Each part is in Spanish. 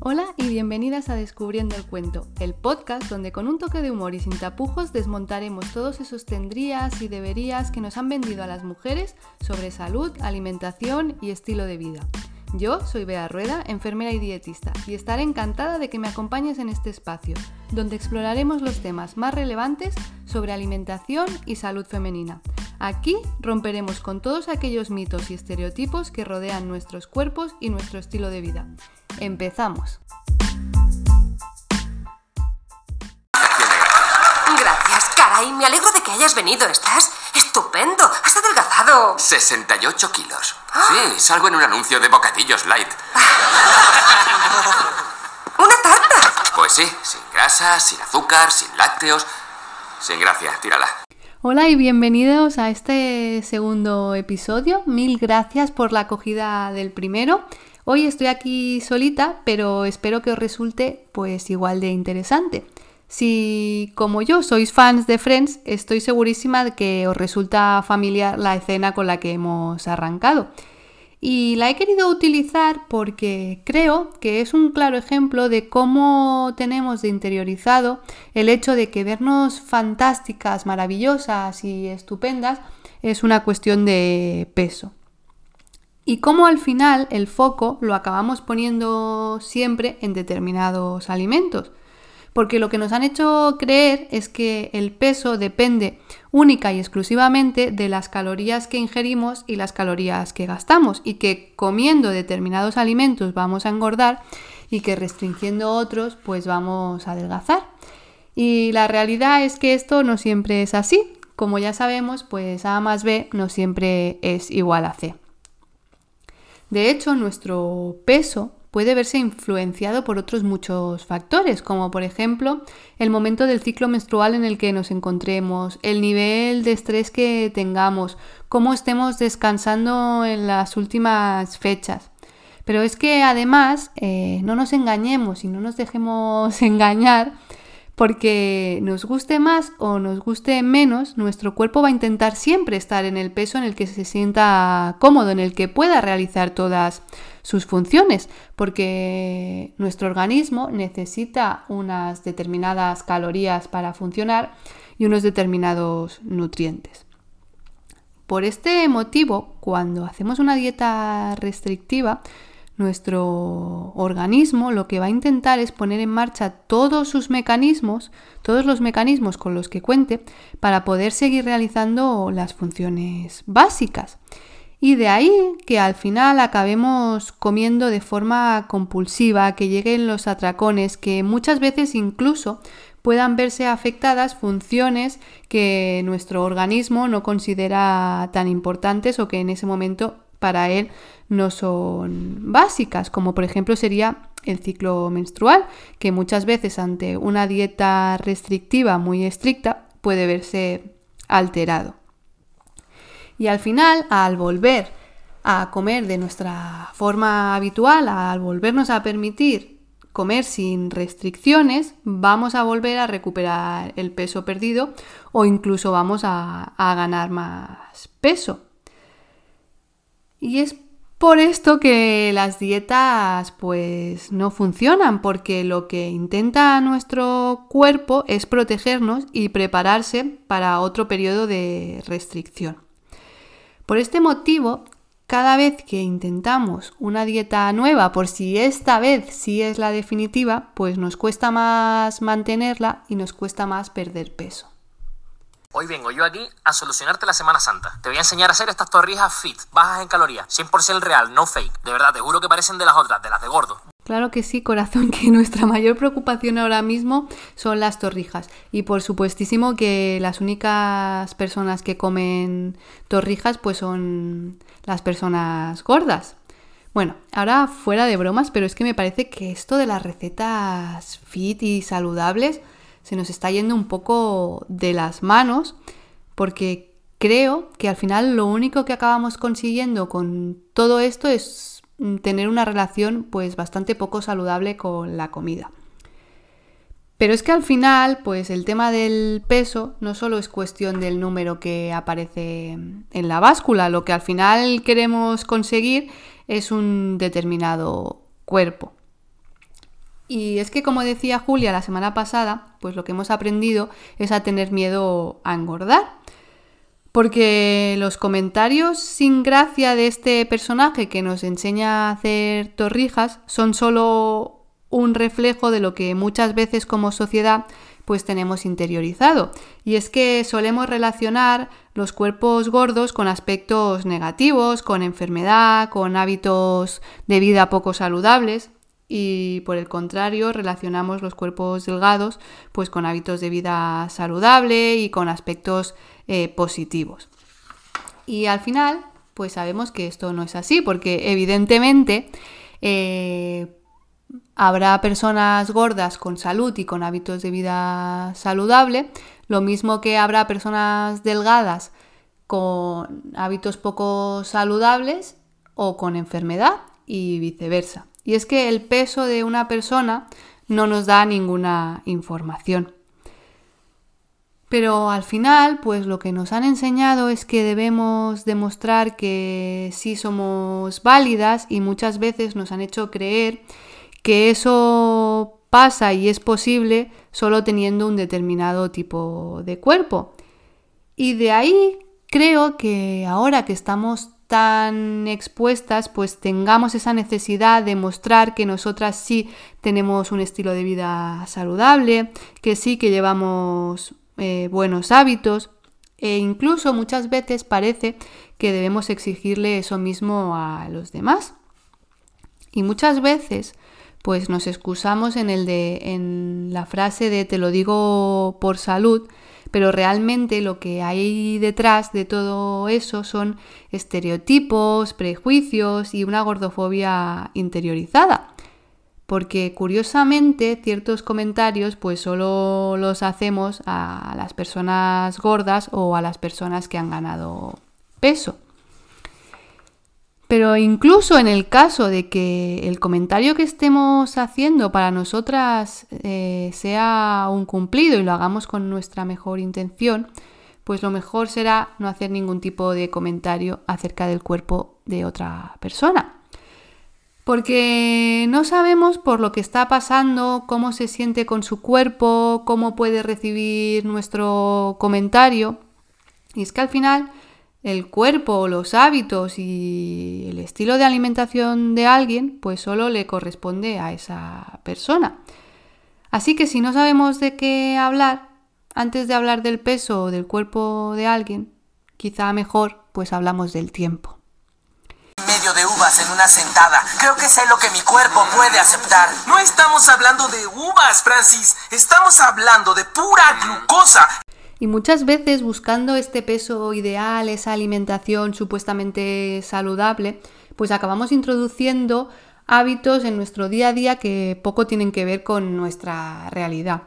Hola y bienvenidas a Descubriendo el Cuento, el podcast donde con un toque de humor y sin tapujos desmontaremos todos esos tendrías y deberías que nos han vendido a las mujeres sobre salud, alimentación y estilo de vida. Yo soy Bea Rueda, enfermera y dietista, y estaré encantada de que me acompañes en este espacio, donde exploraremos los temas más relevantes sobre alimentación y salud femenina. Aquí romperemos con todos aquellos mitos y estereotipos que rodean nuestros cuerpos y nuestro estilo de vida. Empezamos. Gracias, caray. Me alegro de que hayas venido. Estás estupendo. Has adelgazado. 68 kilos. Sí, salgo en un anuncio de bocadillos light. ¿Una tarta? Pues sí, sin grasa, sin azúcar, sin lácteos. Sin gracia, tírala. Hola y bienvenidos a este segundo episodio. Mil gracias por la acogida del primero. Hoy estoy aquí solita, pero espero que os resulte pues igual de interesante. Si, como yo, sois fans de Friends, estoy segurísima de que os resulta familiar la escena con la que hemos arrancado. Y la he querido utilizar porque creo que es un claro ejemplo de cómo tenemos de interiorizado el hecho de que vernos fantásticas, maravillosas y estupendas es una cuestión de peso. Y cómo al final el foco lo acabamos poniendo siempre en determinados alimentos porque lo que nos han hecho creer es que el peso depende única y exclusivamente de las calorías que ingerimos y las calorías que gastamos y que comiendo determinados alimentos vamos a engordar y que restringiendo otros pues vamos a adelgazar. Y la realidad es que esto no siempre es así. Como ya sabemos, pues A más B no siempre es igual a C. De hecho, nuestro peso puede verse influenciado por otros muchos factores, como por ejemplo el momento del ciclo menstrual en el que nos encontremos, el nivel de estrés que tengamos, cómo estemos descansando en las últimas fechas. Pero es que además eh, no nos engañemos y no nos dejemos engañar porque nos guste más o nos guste menos, nuestro cuerpo va a intentar siempre estar en el peso en el que se sienta cómodo, en el que pueda realizar todas sus funciones, porque nuestro organismo necesita unas determinadas calorías para funcionar y unos determinados nutrientes. Por este motivo, cuando hacemos una dieta restrictiva, nuestro organismo lo que va a intentar es poner en marcha todos sus mecanismos, todos los mecanismos con los que cuente, para poder seguir realizando las funciones básicas. Y de ahí que al final acabemos comiendo de forma compulsiva, que lleguen los atracones, que muchas veces incluso puedan verse afectadas funciones que nuestro organismo no considera tan importantes o que en ese momento para él no son básicas, como por ejemplo sería el ciclo menstrual, que muchas veces ante una dieta restrictiva muy estricta puede verse alterado. Y al final, al volver a comer de nuestra forma habitual, al volvernos a permitir comer sin restricciones, vamos a volver a recuperar el peso perdido o incluso vamos a, ganar más peso. Y es por esto que las dietas pues no funcionan, porque lo que intenta nuestro cuerpo es protegernos y prepararse para otro periodo de restricción. Por este motivo, cada vez que intentamos una dieta nueva, por si esta vez sí es la definitiva, pues nos cuesta más mantenerla y nos cuesta más perder peso. Hoy vengo yo aquí a solucionarte la Semana Santa. Te voy a enseñar a hacer estas torrijas fit, bajas en calorías, 100% real, no fake. De verdad, te juro que parecen de las otras, de las de gordo. Claro que sí, corazón, que nuestra mayor preocupación ahora mismo son las torrijas. Y por supuestísimo que las únicas personas que comen torrijas pues son las personas gordas. Bueno, ahora fuera de bromas, pero es que me parece que esto de las recetas fit y saludables se nos está yendo un poco de las manos porque creo que al final lo único que acabamos consiguiendo con todo esto es tener una relación pues bastante poco saludable con la comida. Pero es que al final, pues el tema del peso no solo es cuestión del número que aparece en la báscula, lo que al final queremos conseguir es un determinado cuerpo. Y es que como decía Julia la semana pasada, pues lo que hemos aprendido es a tener miedo a engordar. Porque los comentarios sin gracia de este personaje que nos enseña a hacer torrijas son solo un reflejo de lo que muchas veces como sociedad pues tenemos interiorizado. Y es que solemos relacionar los cuerpos gordos con aspectos negativos, con enfermedad, con hábitos de vida poco saludables y por el contrario relacionamos los cuerpos delgados pues con hábitos de vida saludable y con aspectos eh, positivos. Y al final pues sabemos que esto no es así porque evidentemente eh, habrá personas gordas con salud y con hábitos de vida saludable, lo mismo que habrá personas delgadas con hábitos poco saludables o con enfermedad y viceversa. Y es que el peso de una persona no nos da ninguna información. Pero al final, pues lo que nos han enseñado es que debemos demostrar que sí somos válidas y muchas veces nos han hecho creer que eso pasa y es posible solo teniendo un determinado tipo de cuerpo. Y de ahí creo que ahora que estamos tan expuestas, pues tengamos esa necesidad de mostrar que nosotras sí tenemos un estilo de vida saludable, que sí que llevamos eh, buenos hábitos e incluso muchas veces parece que debemos exigirle eso mismo a los demás. Y muchas veces pues nos excusamos en el de en la frase de te lo digo por salud, pero realmente lo que hay detrás de todo eso son estereotipos, prejuicios y una gordofobia interiorizada. Porque curiosamente ciertos comentarios pues solo los hacemos a las personas gordas o a las personas que han ganado peso. Pero incluso en el caso de que el comentario que estemos haciendo para nosotras eh, sea un cumplido y lo hagamos con nuestra mejor intención, pues lo mejor será no hacer ningún tipo de comentario acerca del cuerpo de otra persona. Porque no sabemos por lo que está pasando, cómo se siente con su cuerpo, cómo puede recibir nuestro comentario. Y es que al final el cuerpo, los hábitos y el estilo de alimentación de alguien, pues solo le corresponde a esa persona. Así que si no sabemos de qué hablar, antes de hablar del peso o del cuerpo de alguien, quizá mejor pues hablamos del tiempo. Medio de uvas en una sentada. Creo que sé lo que mi cuerpo puede aceptar. No estamos hablando de uvas, Francis. Estamos hablando de pura glucosa. Y muchas veces buscando este peso ideal, esa alimentación supuestamente saludable, pues acabamos introduciendo hábitos en nuestro día a día que poco tienen que ver con nuestra realidad.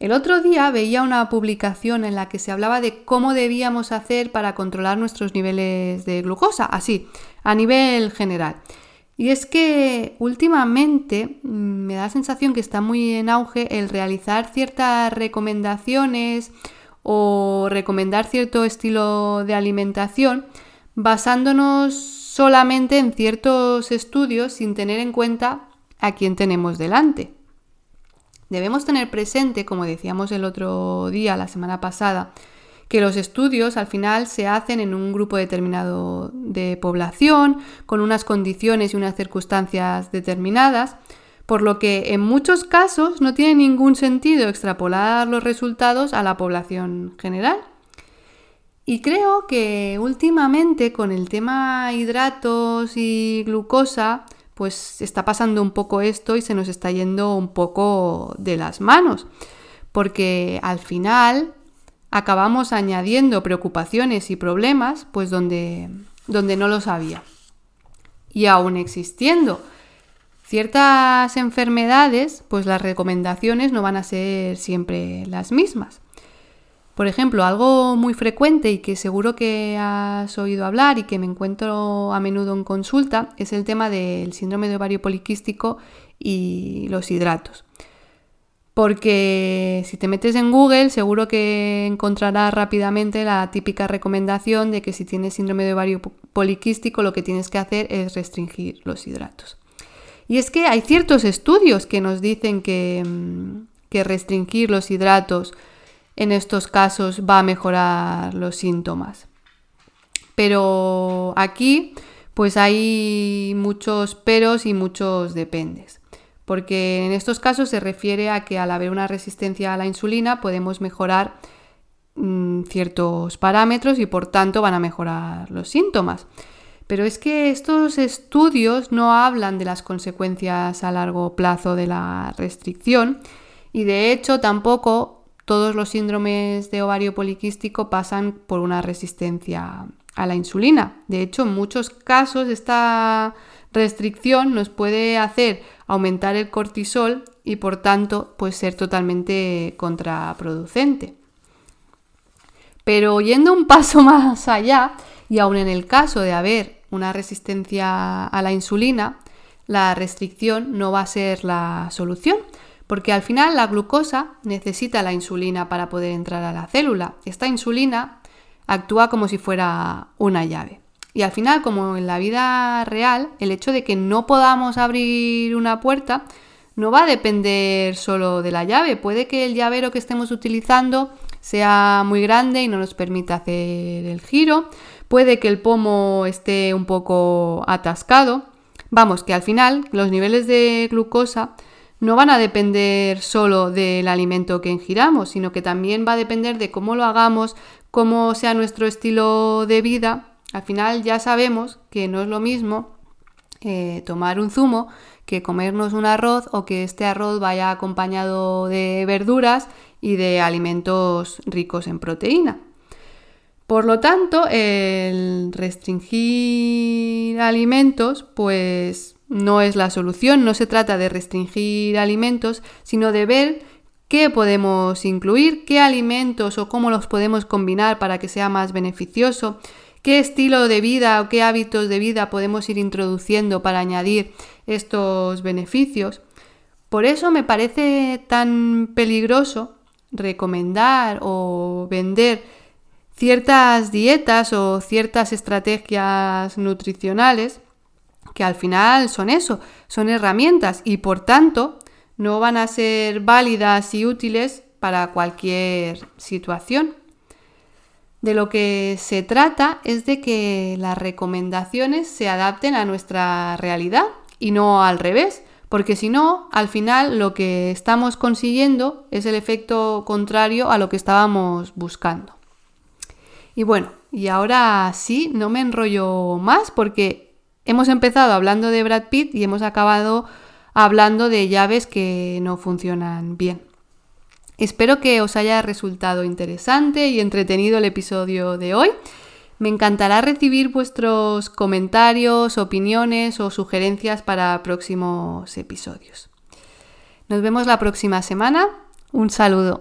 El otro día veía una publicación en la que se hablaba de cómo debíamos hacer para controlar nuestros niveles de glucosa, así, a nivel general. Y es que últimamente mm, me da la sensación que está muy en auge el realizar ciertas recomendaciones o recomendar cierto estilo de alimentación basándonos solamente en ciertos estudios sin tener en cuenta a quién tenemos delante. Debemos tener presente, como decíamos el otro día, la semana pasada, que los estudios al final se hacen en un grupo determinado de población, con unas condiciones y unas circunstancias determinadas, por lo que en muchos casos no tiene ningún sentido extrapolar los resultados a la población general. Y creo que últimamente con el tema hidratos y glucosa, pues está pasando un poco esto y se nos está yendo un poco de las manos, porque al final acabamos añadiendo preocupaciones y problemas pues donde, donde no los había. Y aún existiendo ciertas enfermedades, pues las recomendaciones no van a ser siempre las mismas. Por ejemplo, algo muy frecuente y que seguro que has oído hablar y que me encuentro a menudo en consulta es el tema del síndrome de ovario poliquístico y los hidratos. Porque si te metes en Google seguro que encontrarás rápidamente la típica recomendación de que si tienes síndrome de ovario poliquístico lo que tienes que hacer es restringir los hidratos. Y es que hay ciertos estudios que nos dicen que, mm, que restringir los hidratos en estos casos va a mejorar los síntomas. Pero aquí pues hay muchos peros y muchos dependes. Porque en estos casos se refiere a que al haber una resistencia a la insulina podemos mejorar mm, ciertos parámetros y por tanto van a mejorar los síntomas. Pero es que estos estudios no hablan de las consecuencias a largo plazo de la restricción y de hecho tampoco todos los síndromes de ovario poliquístico pasan por una resistencia a la insulina. De hecho, en muchos casos esta restricción nos puede hacer aumentar el cortisol y por tanto pues ser totalmente contraproducente. Pero yendo un paso más allá, y aun en el caso de haber una resistencia a la insulina, la restricción no va a ser la solución, porque al final la glucosa necesita la insulina para poder entrar a la célula. Esta insulina actúa como si fuera una llave. Y al final, como en la vida real, el hecho de que no podamos abrir una puerta no va a depender solo de la llave. Puede que el llavero que estemos utilizando sea muy grande y no nos permita hacer el giro. Puede que el pomo esté un poco atascado. Vamos, que al final los niveles de glucosa no van a depender solo del alimento que ingiramos, sino que también va a depender de cómo lo hagamos, cómo sea nuestro estilo de vida. Al final ya sabemos que no es lo mismo eh, tomar un zumo que comernos un arroz o que este arroz vaya acompañado de verduras y de alimentos ricos en proteína. Por lo tanto, el restringir alimentos, pues no es la solución, no se trata de restringir alimentos, sino de ver qué podemos incluir, qué alimentos o cómo los podemos combinar para que sea más beneficioso, qué estilo de vida o qué hábitos de vida podemos ir introduciendo para añadir estos beneficios. Por eso me parece tan peligroso recomendar o vender ciertas dietas o ciertas estrategias nutricionales que al final son eso, son herramientas y por tanto no van a ser válidas y útiles para cualquier situación. De lo que se trata es de que las recomendaciones se adapten a nuestra realidad y no al revés, porque si no, al final lo que estamos consiguiendo es el efecto contrario a lo que estábamos buscando. Y bueno, y ahora sí, no me enrollo más porque hemos empezado hablando de Brad Pitt y hemos acabado hablando de llaves que no funcionan bien. Espero que os haya resultado interesante y entretenido el episodio de hoy. Me encantará recibir vuestros comentarios, opiniones o sugerencias para próximos episodios. Nos vemos la próxima semana. Un saludo.